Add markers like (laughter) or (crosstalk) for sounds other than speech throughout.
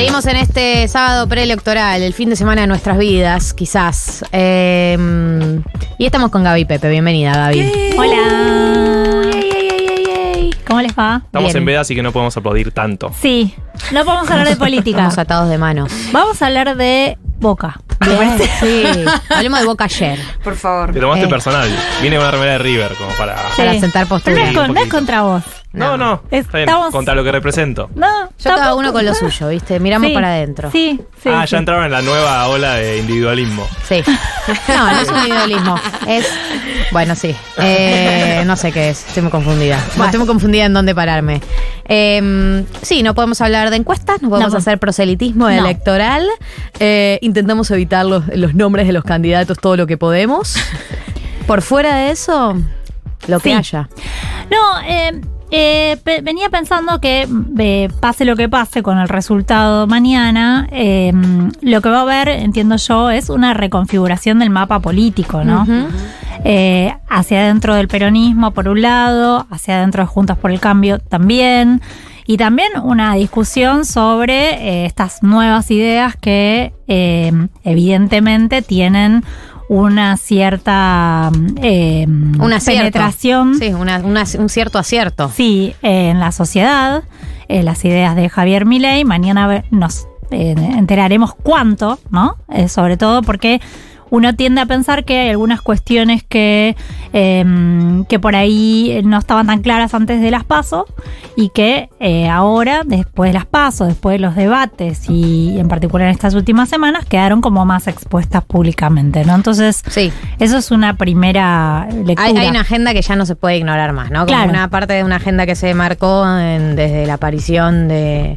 Seguimos en este sábado preelectoral, el fin de semana de nuestras vidas, quizás. Eh, y estamos con Gaby Pepe. Bienvenida, Gaby. Hola. Ey, ey. ¿Cómo les va? Estamos Bien. en veda, así que no podemos aplaudir tanto. Sí, no podemos hablar de política. Estamos atados de manos. Vamos a hablar de Boca. Bien, sí. (laughs) Hablemos de Boca ayer, Por favor. Te tomaste Eh. personal. Viene una remera de River como para. para sentar Pero postura. no es, un con- no es poquito. contra vos. No, no. Está bien, Estamos- Contra lo que represento. No, Yo cada uno con lo suyo, ¿viste? Miramos Sí, para adentro. Sí, sí. ah, sí. ya entraron en la nueva ola de individualismo. Sí. (laughs) No, no es un individualismo. Es. Bueno, sí. Eh, no sé qué es. Estoy muy confundida. No, estoy muy confundida en dónde pararme. Eh, sí, no podemos hablar de encuestas, no podemos No. hacer proselitismo No. electoral. Eh, intentamos evitar los, los nombres de los candidatos todo lo que podemos. Por fuera de eso, lo que Sí. haya. No, eh, eh, pe- venía pensando que eh, pase lo que pase con el resultado mañana, eh, lo que va a haber, entiendo yo, es una reconfiguración del mapa político, ¿no? Eh, hacia adentro del peronismo por un lado, hacia adentro de Juntas por el Cambio también, y también una discusión sobre eh, estas nuevas ideas que eh, evidentemente tienen una cierta eh, Un acierto. penetración Sí, una- una- un cierto acierto. Sí, eh, en la sociedad, eh, las ideas de Javier Milei, mañana nos eh, enteraremos cuánto, ¿no? Eh, sobre todo porque uno tiende a pensar que hay algunas cuestiones que, eh, que por ahí no estaban tan claras antes de las pasos y que eh, ahora, después de las pasos, después de los debates y en particular en estas últimas semanas, quedaron como más expuestas públicamente, ¿no? Entonces, Sí. eso es una primera lectura. Hay, hay una agenda que ya no se puede ignorar más, ¿no? Como Claro. una parte de una agenda que se marcó en- desde la aparición de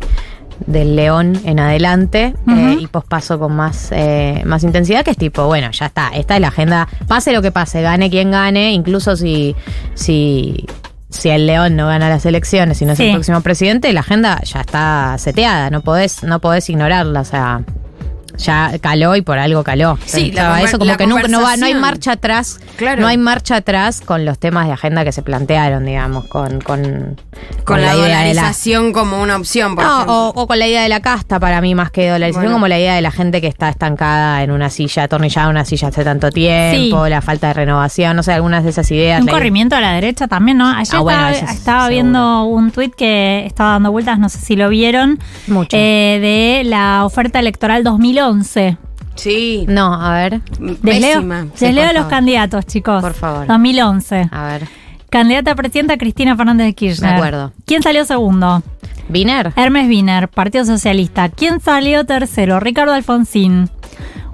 del león en adelante eh, y pospaso con más, eh, más intensidad, que es tipo, bueno, ya está, esta es la agenda, pase lo que pase, gane quien gane, incluso si, si, si el león no gana las elecciones y no es Sí. el próximo presidente, la agenda ya está seteada, no podés, no podés ignorarla, o sea, ya caló y por algo caló. Sí, la eso como la que nunca no, va, no hay marcha atrás, Claro. no hay marcha atrás con los temas de agenda que se plantearon, digamos, con, con, Con, la, idea de la dolarización como una opción, por no, ejemplo. o, o con la idea de la casta para mí más que dolarización, Bueno. como la idea de la gente que está estancada en una silla, atornillada en una silla hace tanto tiempo, Sí. la falta de renovación, no sé, algunas de esas ideas. Un la- corrimiento a la derecha también, ¿no? Ayer Ah, bueno, estaba, estaba seguro. viendo un tuit que estaba dando vueltas, no sé si lo vieron, Mucho. eh, de la oferta electoral 2011. Sí. No, a ver, Les leo, les Sí, leo los favor. candidatos, chicos. Por favor. 2011. a ver. Candidata a presidenta Cristina Fernández de Kirchner. Me acuerdo. ¿Quién salió segundo? ¿Viner? Hermes Wiener, Partido Socialista. ¿Quién salió tercero? Ricardo Alfonsín.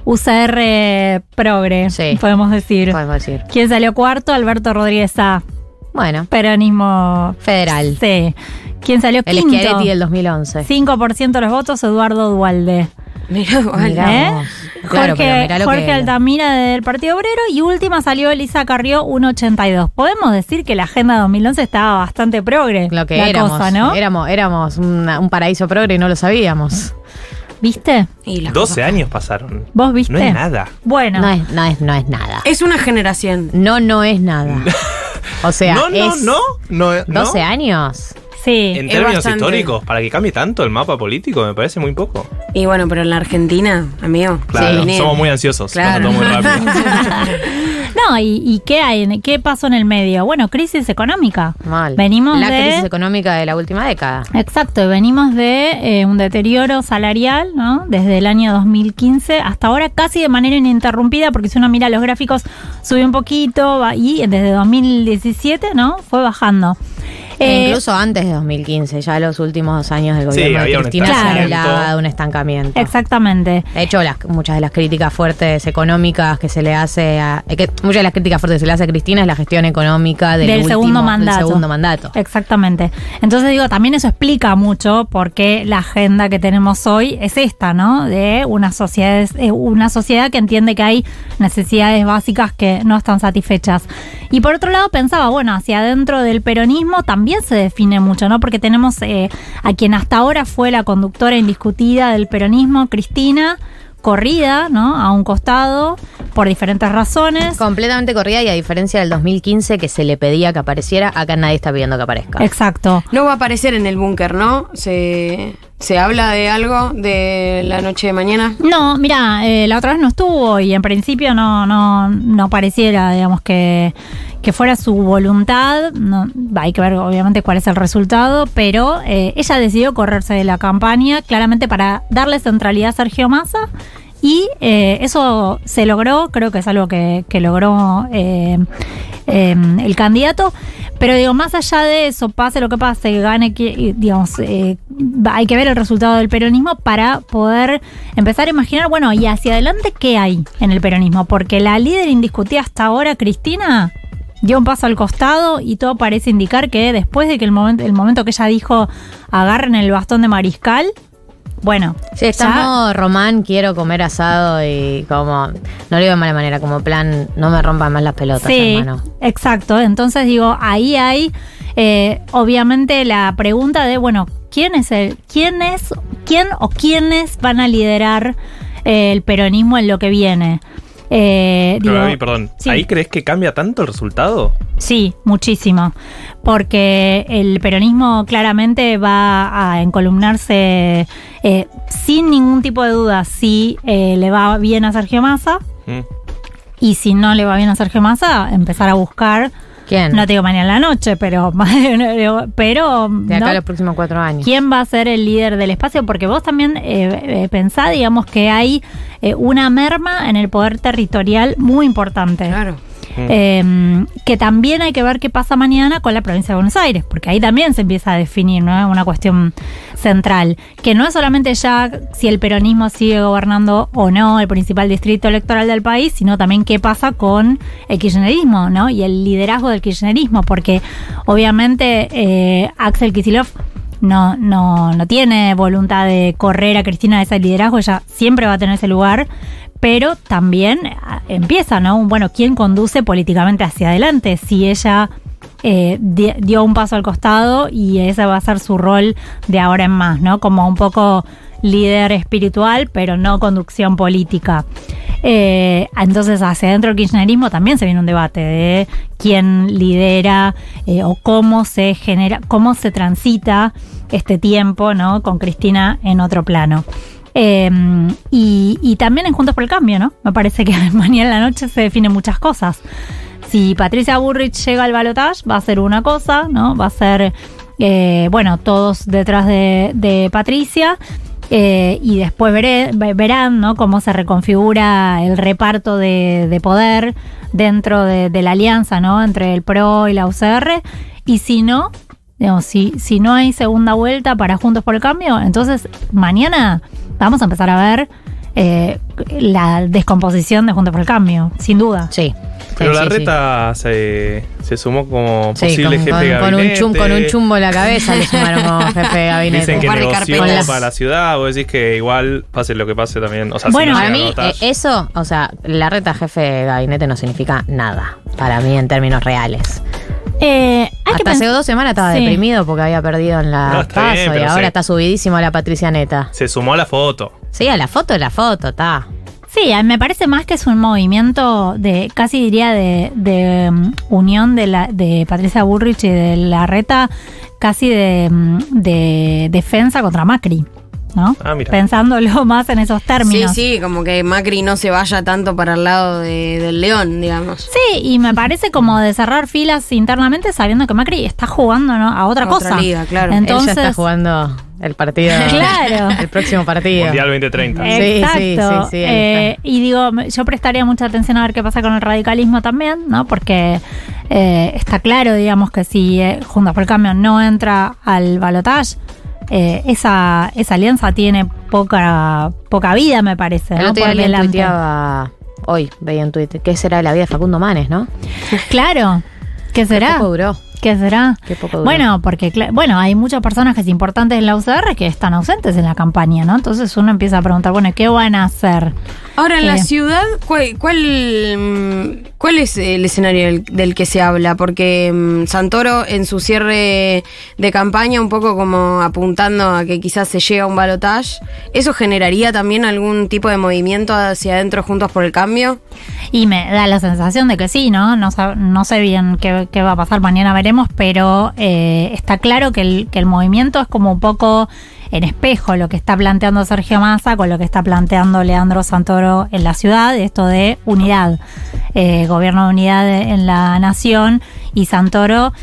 UCR Progre, Sí. podemos decir. Podemos decir. ¿Quién salió cuarto? Alberto Rodríguez A. Bueno, Peronismo federal. Sí. ¿Quién salió El quinto? Schiaretti del 2011. 5% de los votos, Eduardo Dualde. Mirá, vale. Mirá ¿Eh? vos. Claro, Jorge, pero mirá lo Jorge que- Altamira del Partido Obrero y última salió Elisa Carrió 1.82. Podemos decir que la agenda 2011 estaba bastante progre. Lo que la éramos, cosa, ¿no? éramos, éramos una- un paraíso progre y no lo sabíamos. ¿Viste? Y las 12 cosas- años pasaron. ¿Vos viste? No es nada. Bueno, No es, no es, no es nada. Es una generación. No, no es nada. (laughs) O sea, no, no, es no, no. no. 12 años. Sí. En términos bastante. históricos, para que cambie tanto el mapa político, me parece muy poco. Y bueno, pero en la Argentina, amigo. Claro, sí, somos muy ansiosos. Claro. Pasa todo muy rápido. (laughs) No, ¿y, y qué hay? en- ¿Qué pasó en el medio? Bueno, crisis económica. Mal. Venimos La de... crisis económica de la última década. Exacto, venimos de eh, un deterioro salarial, ¿no? Desde el año 2015 hasta ahora casi de manera ininterrumpida, porque si uno mira los gráficos sube un poquito y desde 2017, ¿no? Fue bajando. E Eh, incluso antes de 2015, ya los últimos dos años del Sí, gobierno de había un Cristina se hablaba de un estancamiento. Exactamente. De hecho, las, muchas de las críticas fuertes económicas que se le hace a. eh, que muchas de las críticas fuertes que se le hace a Cristina es la gestión económica del, Del último- segundo del mandato. segundo mandato. Exactamente. Entonces digo, también eso explica mucho por qué la agenda que tenemos hoy es esta, ¿no? De una sociedad, una sociedad que entiende que hay necesidades básicas que no están satisfechas. Y por otro lado pensaba, bueno, hacia adentro del peronismo también se define mucho, ¿no? Porque tenemos eh, a quien hasta ahora fue la conductora indiscutida del peronismo, Cristina, corrida, ¿no? A un costado por diferentes razones. Completamente corrida y a diferencia del 2015 que se le pedía que apareciera, acá nadie está pidiendo que aparezca. Exacto. No va a aparecer en el búnker, ¿no? Se ¿Se habla de algo de la noche de mañana? No, mira, eh, la otra vez no estuvo y en principio no, no, no pareciera, digamos, que, que fuera su voluntad. No, hay que ver, obviamente, cuál es el resultado, pero eh, ella decidió correrse de la campaña claramente para darle centralidad a Sergio Massa. Y eh, eso se logró, creo que es algo que, que logró eh, eh, el candidato. Pero digo, más allá de eso, pase lo que pase, gane, digamos, eh, hay que ver el resultado del peronismo para poder empezar a imaginar, bueno, y hacia adelante, ¿qué hay en el peronismo? Porque la líder indiscutida hasta ahora, Cristina, dio un paso al costado y todo parece indicar que después de que el momento, el momento que ella dijo agarren el bastón de mariscal, bueno, Sí, está ya- en modo román, quiero comer asado y como, no lo digo de mala manera, como plan, no me rompan más las pelotas, Sí, hermano. exacto. Entonces digo, ahí hay eh, obviamente la pregunta de, bueno, ¿quién es el, quién es, quién o quiénes van a liderar eh, el peronismo en lo que viene? Eh, Pero digo, perdón, sí. ¿ahí crees que cambia tanto el resultado? Sí, muchísimo. Porque el peronismo claramente va a encolumnarse eh, sin ningún tipo de duda si eh, le va bien a Sergio Massa Mm. y si no le va bien a Sergio Massa, empezar a buscar ¿Quién? no te digo mañana en la noche, pero, (laughs) pero de acá ¿no? a los próximos cuatro años. ¿quién va a ser el líder del espacio? Porque vos también eh, eh, pensá, digamos, que hay eh, una merma en el poder territorial muy importante. Claro. Eh, que también hay que ver qué pasa mañana con la provincia de Buenos Aires, porque ahí también se empieza a definir ¿no? una cuestión central, que no es solamente ya si el peronismo sigue gobernando o no el principal distrito electoral del país, sino también qué pasa con el kirchnerismo ¿no? y el liderazgo del kirchnerismo, porque obviamente eh, Axel Kicillof no, no, no tiene voluntad de correr a Cristina de ese liderazgo, ella siempre va a tener ese lugar, pero también ah, empieza, ¿no? Bueno, ¿quién conduce políticamente hacia adelante? Si ella eh, di- dio un paso al costado y ese va a ser su rol de ahora en más, ¿no? Como un poco líder espiritual, pero no conducción política. Eh, entonces, hacia adentro del kirchnerismo también se viene un debate de quién lidera eh, o cómo se genera, cómo se transita este tiempo, ¿no? Con Cristina en otro plano. Eh, y, también en Juntos por el Cambio, ¿no? Me parece que (laughs) mañana en la noche se definen muchas cosas. Si Patricia Burrich llega al balotaje, va a ser una cosa, ¿no? Va a ser, eh, bueno, todos detrás de, Patricia. eh, y después verán ¿no? cómo se reconfigura el reparto de, de poder dentro de, de la alianza ¿no? entre el PRO y la UCR. Y si no, digamos, si, si no hay segunda vuelta para Juntos por el Cambio, entonces mañana vamos a empezar a ver eh, la descomposición de Juntos por el Cambio, sin duda. Sí. Pero Sí, la sí, sí. reta se, se sumó como Sí, posible con, jefe con- de con un gabinete. chum- con un chumbo en la cabeza le sumaron como (laughs) jefe de gabinete. Dicen que negoció para la ciudad, vos decís que igual pase lo que pase también. O sea, Bueno, si no Para mí, eh, eso, o sea, la reta jefe de gabinete no significa nada. Para mí, en términos reales. Eh, hay que Hasta hace dos semanas estaba Sí. deprimido porque había perdido en la No, paso bien, y ahora sí. está subidísimo la Patricia Neta. se sumó a la foto. Sí, a la foto de la foto, está. Sí, a mí me parece más que es un movimiento de, casi diría, de, de, um, unión de, la, de Patricia Burrich y de la reta, casi de, de defensa contra Macri, ¿no? Ah, mira. Pensándolo (laughs) más en esos Sí, términos. sí, como que Macri no se vaya tanto para el lado de- del león, digamos. Sí, y me parece como de cerrar filas internamente sabiendo que Macri está jugando ¿no? a otra A otra cosa. liga, claro. Entonces, Él ya está jugando el partido. (laughs) Claro. El próximo partido. Mundial 2030. Sí, sí, Exacto. sí, sí, ahí Eh, y digo, yo prestaría mucha atención a ver qué pasa con el radicalismo también, ¿no? Porque eh, está claro, digamos, que si eh, Juntos por el Cambio no entra al balotaje, eh, esa, esa alianza tiene poca, poca vida, me parece. El ¿no? otro día hoy veía en Twitter, ¿qué será de la vida de Facundo Manes, no? Claro. ¿Qué será? duró. ¿Qué será? Qué poco. Bueno, porque bueno, hay muchos personajes importantes en la UCR que están ausentes en la campaña, ¿no? Entonces uno empieza a preguntar, bueno, ¿qué van a hacer? Ahora, en la Eh. ciudad, ¿cuál, cuál, mm, cuál es el escenario del, del que se habla? Porque mm, Santoro en su cierre de campaña, un poco como apuntando a que quizás se llegue a un balotaje, ¿eso generaría también algún tipo de movimiento hacia adentro juntos por el cambio? Y me da la sensación de que sí, ¿no? No, sab- no sé bien qué, qué va a pasar mañana, veremos. Pero eh, está claro que el, que el movimiento es como un poco en espejo lo que está planteando Sergio Massa con lo que está planteando Leandro Santoro en la ciudad, esto de unidad, eh, gobierno de unidad en la nación y Santoro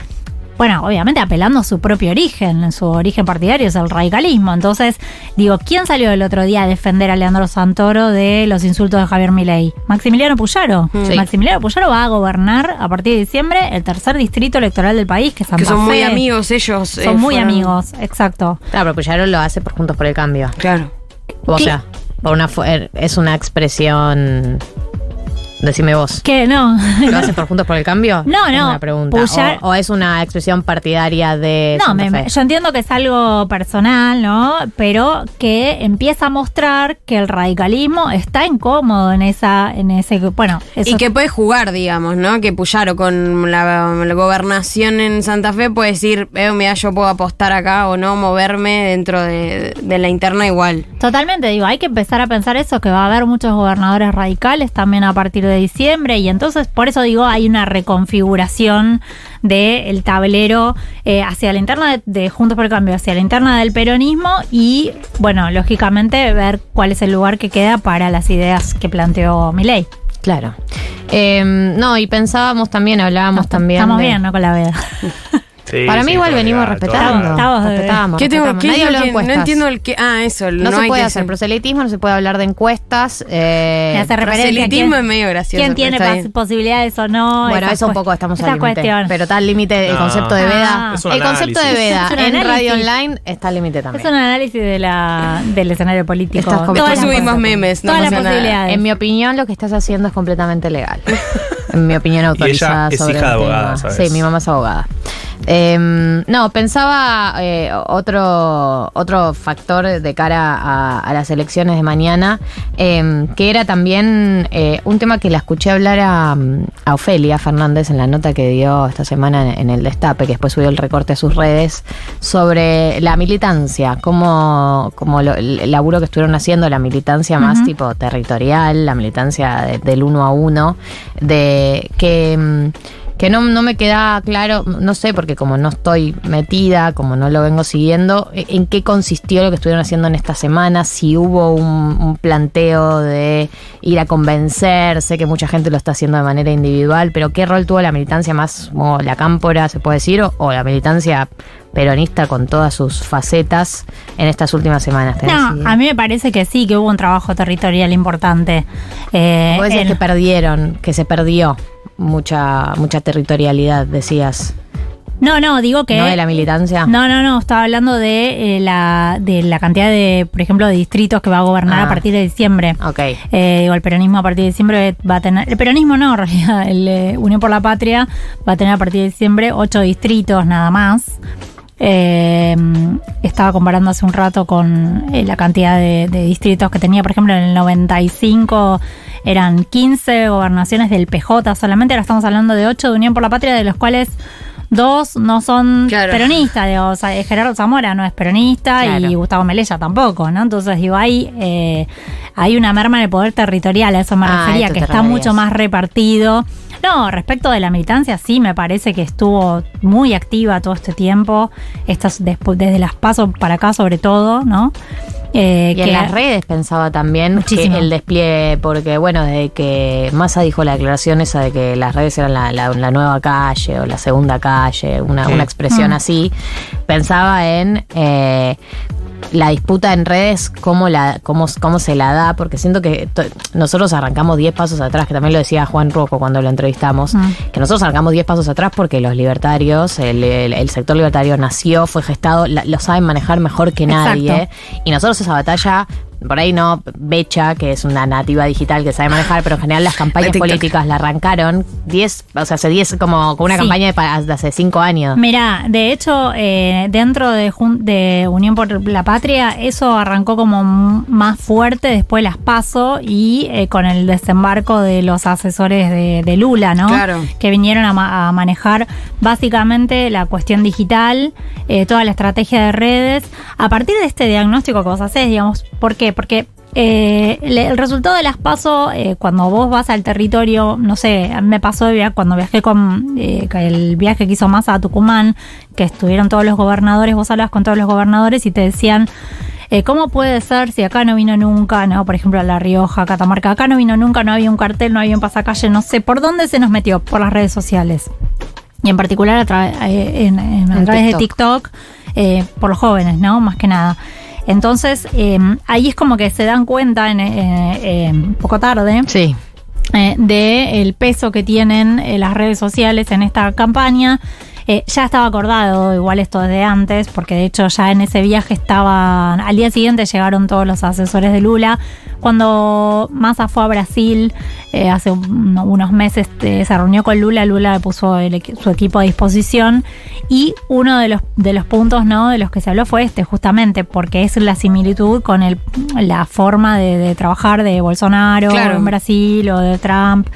bueno, obviamente apelando a su propio origen, en su origen partidario es el radicalismo. Entonces, digo, ¿quién salió el otro día a defender a Leandro Santoro de los insultos de Javier Milei? Maximiliano Puyaro. Sí. Maximiliano Puyaro va a gobernar a partir de diciembre el tercer distrito electoral del país, que es Santa Que son muy amigos ellos. Son eh, muy fueron- amigos, exacto. Claro, pero Puyaro lo hace por Juntos por el Cambio. Claro. O ¿Qué? sea, por una er, es una expresión. Decime vos. Que no. ¿Lo hace por Juntos por el Cambio? (laughs) No, Es no. Una pregunta. Puyar- O, o es una expresión partidaria de. No, Santa me- Fe? yo entiendo que es algo personal, ¿no? Pero que empieza a mostrar que el radicalismo está incómodo en esa, en ese, bueno, eso Y que puede jugar, digamos, ¿no? Que Puyaro con la, la gobernación en Santa Fe puede decir, eh, mira, yo puedo apostar acá o no, moverme dentro de, de la interna igual. Totalmente, digo, hay que empezar a pensar eso, que va a haber muchos gobernadores radicales también a partir de diciembre y entonces por eso digo, hay una reconfiguración del tablero eh, hacia la interna de, de Juntos por el Cambio, hacia la interna del peronismo y, bueno, lógicamente ver cuál es el lugar que queda para las ideas que planteó Milei. Claro. Eh, no, y pensábamos también, hablábamos también. Estamos de- bien, ¿no? Con la veda. (laughs) Sí, Para mí sí, igual venimos legal, respetando. legal. Estamos Respetamos, ¿Qué tengo? respetamos. ¿Qué Nadie es habló lo de que- no encuestas. entiendo el que. Ah, eso. No, se hay puede que hacer proselitismo, no se puede hablar de encuestas. eh, Me hace Proselitismo quién- es medio gracioso. ¿Quién tiene posibilidades o no? bueno, eso un poco estamos al límite. cuestión. Pero está al límite el No. concepto de veda. Ah. El concepto de veda en radio online está al límite también. Es un análisis de la, del escenario político. Las subimos memes, no Todas las posibilidades. En mi opinión, lo que estás haciendo es completamente legal. (laughs) en mi opinión autorizada es sobre hija el de abogada, tema. ¿sabes? Sí, mi mamá es abogada. Eh, no, pensaba eh, otro, otro factor de cara a, a las elecciones de mañana, eh, que era también eh, un tema que la escuché hablar a, a Ofelia Fernández en la nota que dio esta semana en, en el Destape, que después subió el recorte a sus redes, sobre la militancia, como, como lo- el laburo que estuvieron haciendo, la militancia más tipo territorial, la militancia de- del uno a uno, de que... que no, no me queda claro, no sé, porque como no estoy metida, como no lo vengo siguiendo, e- en qué consistió lo que estuvieron haciendo en esta semana, si hubo un, un planteo de ir a convencer, sé que mucha gente lo está haciendo de manera individual, pero qué rol tuvo la militancia más, como la cámpora, se puede decir, o, o la militancia peronista con todas sus facetas en estas últimas semanas. ¿Tenés No, a mí me parece que sí, que hubo un trabajo territorial importante. Eh, Vos en- que perdieron, que se perdió mucha, mucha territorialidad, decías. no, no, digo que... ¿No de la militancia? No, no, no, estaba hablando de, eh, la, de la cantidad de, por ejemplo, de distritos que va a gobernar Ah. a partir de diciembre. Ok. Eh, digo, el peronismo a partir de diciembre va a tener. El peronismo no, en realidad. El eh, Unión por la Patria va a tener a partir de diciembre ocho distritos nada más. Eh, estaba comparando hace un rato con eh, la cantidad de, de distritos que tenía. Por ejemplo, en el 95 eran 15 gobernaciones del PJ solamente. Ahora estamos hablando de 8 de Unión por la Patria, de los cuales dos no son Claro. peronistas. Digo, o sea, Gerardo Zamora no es peronista Claro. y Gustavo Melella tampoco, ¿no? Entonces, digo, hay, eh, hay una merma en el poder territorial, a eso me Ah, refería, que está mucho más repartido. No, respecto de la militancia, sí, me parece que estuvo muy activa todo este tiempo, estas, desde las pasos para acá sobre todo, ¿no? Eh, Y en las redes pensaba también Muchísimo. que el despliegue, porque bueno, desde que Massa dijo la declaración esa de que las redes eran la, la- la nueva calle o la segunda calle, una, una expresión Mm. así, pensaba en eh, la disputa en redes, cómo, la, cómo, cómo se la da, porque siento que nosotros arrancamos 10 pasos atrás, que también lo decía Juan Rocco cuando lo entrevistamos, Mm. que nosotros arrancamos 10 pasos atrás porque los libertarios, el, el- el sector libertario nació, fue gestado, la- lo saben manejar mejor que Exacto. nadie. Y nosotros esa batalla, por ahí no, Becha, que es una nativa digital que sabe manejar, pero en general las campañas políticas la arrancaron 10, o sea, hace 10, como con una Sí. campaña de, de hace 5 años. Mira, de hecho, eh, dentro de, Unión por la Patria, eso arrancó como más fuerte, después las paso y eh, con el desembarco de los asesores de, de Lula, ¿no? Claro. Que vinieron a, ma- a manejar básicamente la cuestión digital, eh, toda la estrategia de redes. A partir de este diagnóstico que vos hacés, digamos, ¿por qué? Porque eh, el resultado de las pasos, cuando vos vas al territorio, no sé, a mí me pasó cuando viajé con eh, el viaje que hizo Massa a Tucumán, que estuvieron todos los gobernadores, vos hablabas con todos los gobernadores y te decían, eh, ¿cómo puede ser si acá no vino nunca, no? Por ejemplo, a La Rioja, Catamarca, acá no vino nunca, no había un cartel, no había un pasacalle, no sé, ¿por dónde se nos metió? Por las redes sociales. Y en particular a, tra- eh, en- en- a través de TikTok. Eh, por los jóvenes, ¿no? Más que nada. Entonces, eh, ahí es como que se dan cuenta, en, eh, eh, un poco tarde, Sí. eh, de el peso que tienen eh, las redes sociales en esta campaña. Eh, ya estaba acordado, igual esto desde antes, porque de hecho ya en ese viaje estaban, al día siguiente llegaron todos los asesores de Lula. Cuando Massa fue a Brasil eh, hace un- unos meses, eh, se reunió con Lula, Lula le puso el su equipo a disposición y uno de los, de los puntos ¿no? de los que se habló fue este, justamente, porque es la similitud con el, la forma de, de trabajar de Bolsonaro Claro. en Brasil o de Trump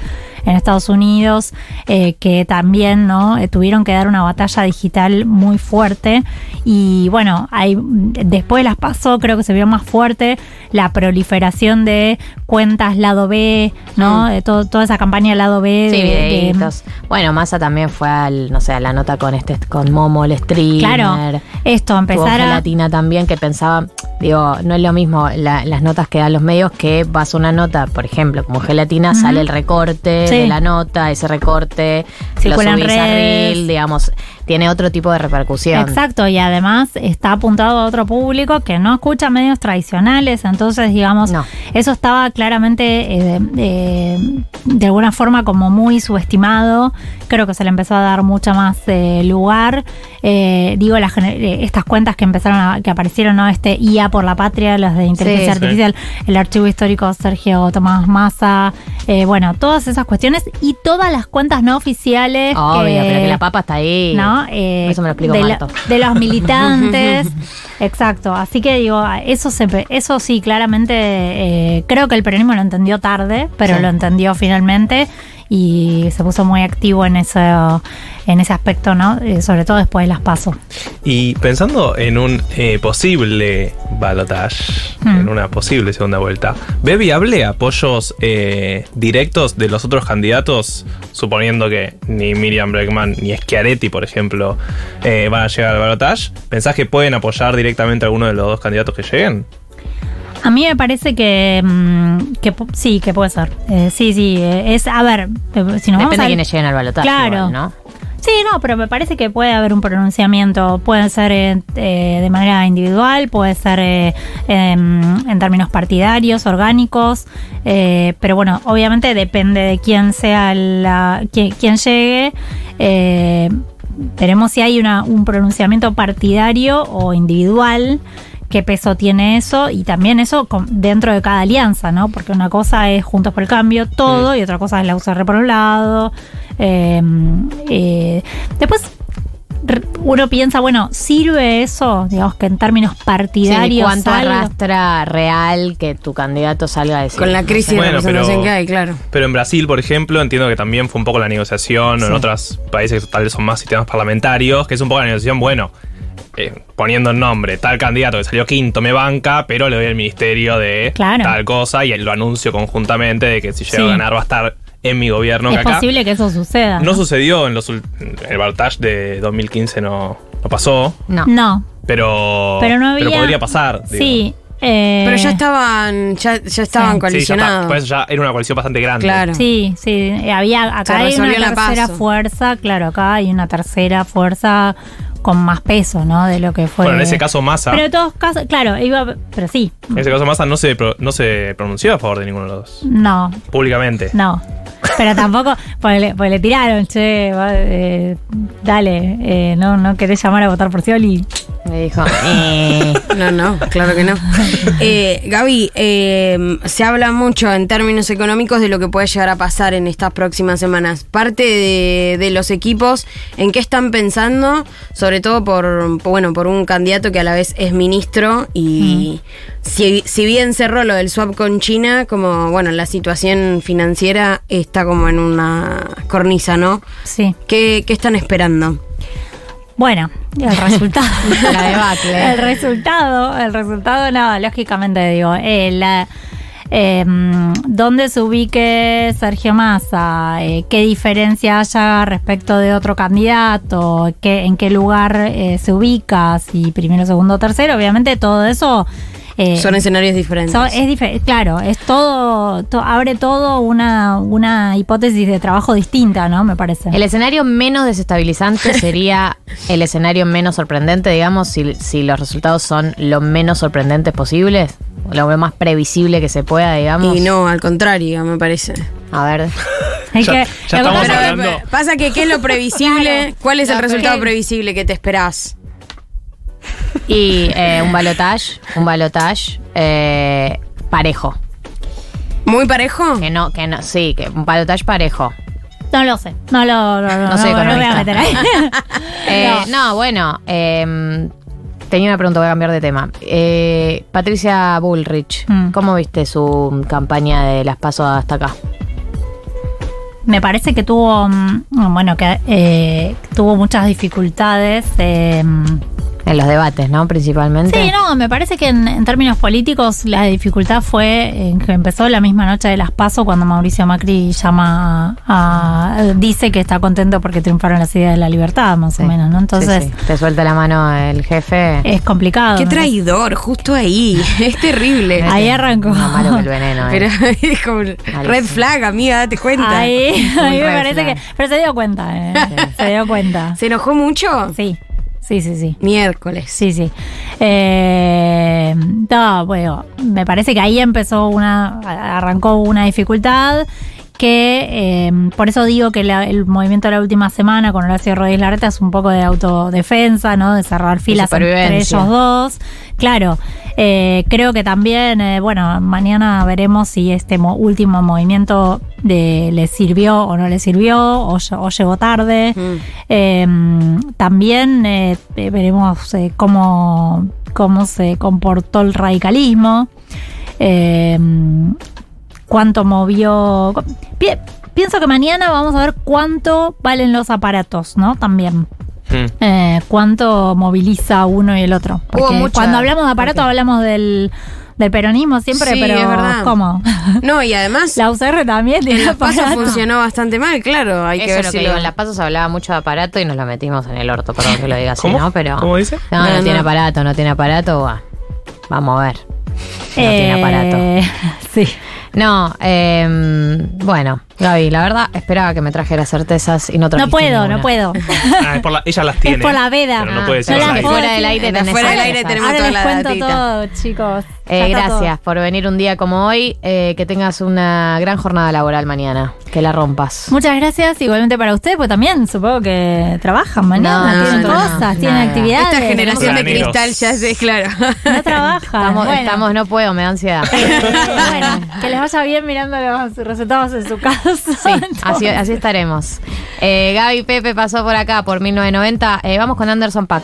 en Estados Unidos, eh, que también no Eh, tuvieron que dar una batalla digital muy fuerte. Y bueno, hay, después las pasó, creo que se vio más fuerte la proliferación de cuentas lado B, ¿no? Mm. Todo- toda esa campaña lado B. Sí, de- de-. Bueno, Massa también fue al, no sé, a la nota con este, con Momo, el streamer. Claro, esto, empezar a... gelatina también que pensaba, digo, no es lo mismo la- las notas que dan los medios que vas a una nota, por ejemplo, como gelatina, sale el recorte Sí. de la nota, ese recorte, Circula lo subís a redes. Reel, digamos, tiene otro tipo de repercusión. Exacto, y además está apuntado a otro público que no escucha medios tradicionales, entonces digamos, No. eso estaba claramente eh, eh, de alguna forma como muy subestimado, creo que se le empezó a dar mucho más eh, lugar, digo, las estas cuentas que empezaron a, que aparecieron, ¿no? Este IA por la patria, las de inteligencia Sí. Sí. artificial, el archivo histórico Sergio Tomás Massa, eh, bueno, todas esas cuestiones y todas las cuentas no oficiales. Obvio, que- pero que la papa está ahí. ¿no? Eh, Eso me lo explico de, la- de los militantes. (laughs) Exacto. Así que digo, eso se, eso sí, claramente eh, creo que el peronismo lo entendió tarde, pero Sí. lo entendió finalmente y se puso muy activo en ese, en ese aspecto, ¿no? Eh, sobre todo después de las pasos. Y pensando en un eh, posible balotage, Hmm. en una posible segunda vuelta, ¿ve viable apoyos eh, directos de los otros candidatos? Suponiendo que ni Miriam Bregman ni Schiaretti, por ejemplo, eh, van a llegar al balotage. ¿Pensás que pueden apoyar directamente a alguno de los dos candidatos que lleguen? A mí me parece que, mm, que sí, que puede ser. Eh, sí, sí, eh, es, a ver, eh, si nos vamos Depende de quiénes lleguen al balotaje, Claro. igual, ¿no? Sí, no, pero me parece que puede haber un pronunciamiento, puede ser eh, eh, de manera individual, puede ser eh, em, en términos partidarios, orgánicos, eh, pero bueno, obviamente depende de quién sea la, quién, quién llegue. eh, veremos si hay una, un pronunciamiento partidario o individual. Qué peso tiene eso y también eso con- dentro de cada alianza, ¿no? Porque una cosa es Juntos por el Cambio, todo, y otra cosa es la UCR por un lado. eh, eh, después uno piensa, bueno, ¿sirve eso? Digamos que en términos partidarios. Sí, ¿Cuánto arrastra real que tu candidato salga a decir? Con la crisis de Bueno, representación pero- que hay, claro. Pero en Brasil, por ejemplo, entiendo que también fue un poco la negociación, o en otros países que tal vez son más sistemas parlamentarios, que es un poco la negociación, bueno, eh, poniendo el nombre, tal candidato que salió quinto me banca, pero le doy el ministerio de Claro. tal cosa y lo anuncio conjuntamente de que si llego Sí. a ganar va a estar en mi gobierno. es que acá posible que eso suceda. no sucedió en los ul- el Bartage de 2015 no, no pasó, No. No, pero, pero no había. podría pasar. Sí. eh, Pero ya estaban, ya, ya estaban Sí. Sí, coalicionados. Eso ya era una coalición bastante grande. Claro. Sí, sí, había Se acá hay una tercera paso. fuerza, claro, acá hay una tercera fuerza con más peso, ¿no? De lo que fue. Bueno, en ese caso Massa, Pero de todos casos, claro, iba, pero sí, en ese caso Massa no se, no se pronunció a favor de ninguno de los dos. no, Públicamente. no. Pero tampoco, (laughs) pues le, pues le tiraron, che, va, eh, dale, eh, no, no querés llamar a votar por Scioli. Me dijo, eh, No, no, claro que no. (laughs) Eh, Gaby, eh, se habla mucho en términos económicos de lo que puede llegar a pasar en estas próximas semanas. Parte de, de los equipos, ¿en qué están pensando? Sobre todo por, bueno, por un candidato que a la vez es ministro y si, si bien cerró lo del swap con China, como, bueno, la situación financiera está como en una cornisa, ¿no? Sí. ¿Qué, qué están esperando? Bueno, el resultado. (laughs) La debacle. el resultado, el resultado, no, lógicamente digo, eh, la, eh, dónde se ubique Sergio Massa, eh, qué diferencia haya respecto de otro candidato, qué, en qué lugar eh, se ubica, si primero, segundo, tercero, obviamente todo eso... eh, Son escenarios diferentes. So- es claro, es todo, to- abre todo una, una hipótesis de trabajo distinta, ¿no? Me parece. El escenario menos desestabilizante (laughs) sería el escenario menos sorprendente, digamos, si, si los resultados son lo menos sorprendentes posibles, lo más previsible que se pueda, digamos. y no, al contrario, me parece. A ver. (laughs) Ya- que- ya pasa- pasa que, ¿qué es lo previsible? (laughs) Claro. ¿Cuál es el resultado previsible que te esperás? Y eh, un balotage, un balotage eh, parejo. ¿Muy parejo? Que no, que no, sí, que un balotage parejo. No lo sé. No lo no, no, No soy no, no voy a meter ahí. (laughs) Eh, No. no. bueno, eh, tenía una pregunta, voy a cambiar de tema. Eh, Patricia Bullrich, Mm. ¿cómo viste su campaña de las pasos hasta acá? Me parece que tuvo, mm, bueno, que eh, tuvo muchas dificultades. En los debates, ¿no? Principalmente. Sí, no, me parece que en, en términos políticos la dificultad fue en que empezó la misma noche de las PASO cuando Mauricio Macri llama a, a- dice que está contento porque triunfaron las ideas de la libertad, más Sí. o menos, ¿no? Entonces Sí, sí. te suelta la mano el jefe. es complicado. Qué ¿no? traidor, justo ahí. (laughs) Es terrible. Ahí arrancó. Más malo que el veneno. eh. Pero (laughs) es como red flag, amiga, date cuenta. Ahí, (laughs) me parece flag. que. Pero se dio cuenta, eh, se dio cuenta. ¿Se enojó mucho? Sí, sí, sí, sí. Miércoles. Sí, sí. Eh, no, bueno, me parece que ahí empezó una, arrancó una dificultad que eh, por eso digo que la- el movimiento de la última semana con Horacio Rodríguez Larreta es un poco de autodefensa, ¿no? De cerrar filas entre ellos dos. Claro, eh, creo que también, eh, bueno, mañana veremos si este mo- último movimiento de, le sirvió o no le sirvió, o, lle- o llegó tarde. Mm. Eh, también eh, veremos cómo, cómo se comportó el radicalismo, eh, cuánto movió. Pi- pienso que mañana vamos a ver cuánto valen los aparatos, ¿no? También. Hmm. Eh, cuánto moviliza uno y el otro. Porque mucha- cuando hablamos de aparato porque- hablamos del, del peronismo siempre, Sí, pero es verdad. ¿cómo? No, y además, La UCR también tiene pasos aparato. funcionó bastante mal, claro. Hay que Eso ver es lo si que lo- digo, en las pasos hablaba mucho de aparato y nos lo metimos en el orto, perdón que lo diga así, ¿Cómo? ¿no? Pero. ¿Cómo dice? No, no, No, no. tiene aparato, no tiene aparato, va. Vamos a ver. No tiene aparato. Sí. No, eh, bueno, Gaby, la verdad esperaba que me trajera certezas y no No puedo, ninguna. no puedo. (laughs) Ah, es por la- ella las tiene. por la veda. Pero no Ah, puede decir no las puedo fuera del decir. aire tenés Fuera del certezas. aire tenemos Ahora toda les la cuento datita. todo, chicos. Eh, Ya está gracias por venir un día como hoy. eh, que tengas una gran jornada laboral mañana. Que la rompas. Muchas gracias, igualmente para ustedes, pues también supongo que trabajan mañana, No, tienen no, cosas, tienen nada. actividades. Esta generación de cristal ya es claro. No trabajan. Estamos, bueno. estamos, no puedo, me da ansiedad. (laughs) (laughs) que les vaya bien mirando los resultados en su casa. Sí, así, así estaremos. Eh, Gaby Pepe pasó por acá por 1990. Eh, vamos con Anderson Pack.